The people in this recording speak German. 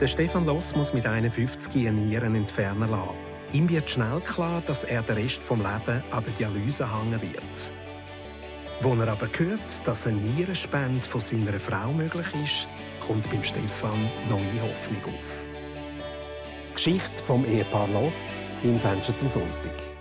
Der Stefan Loss muss mit 51 eine Nieren entfernen lassen. Ihm wird schnell klar, dass er den Rest vom Leben an der Dialyse hängen wird. Wo er aber hört, dass eine Nierenspende von seiner Frau möglich ist, kommt beim Stefan neue Hoffnung auf. Die Geschichte vom Ehepaar Loss im Fenster zum Sonntag.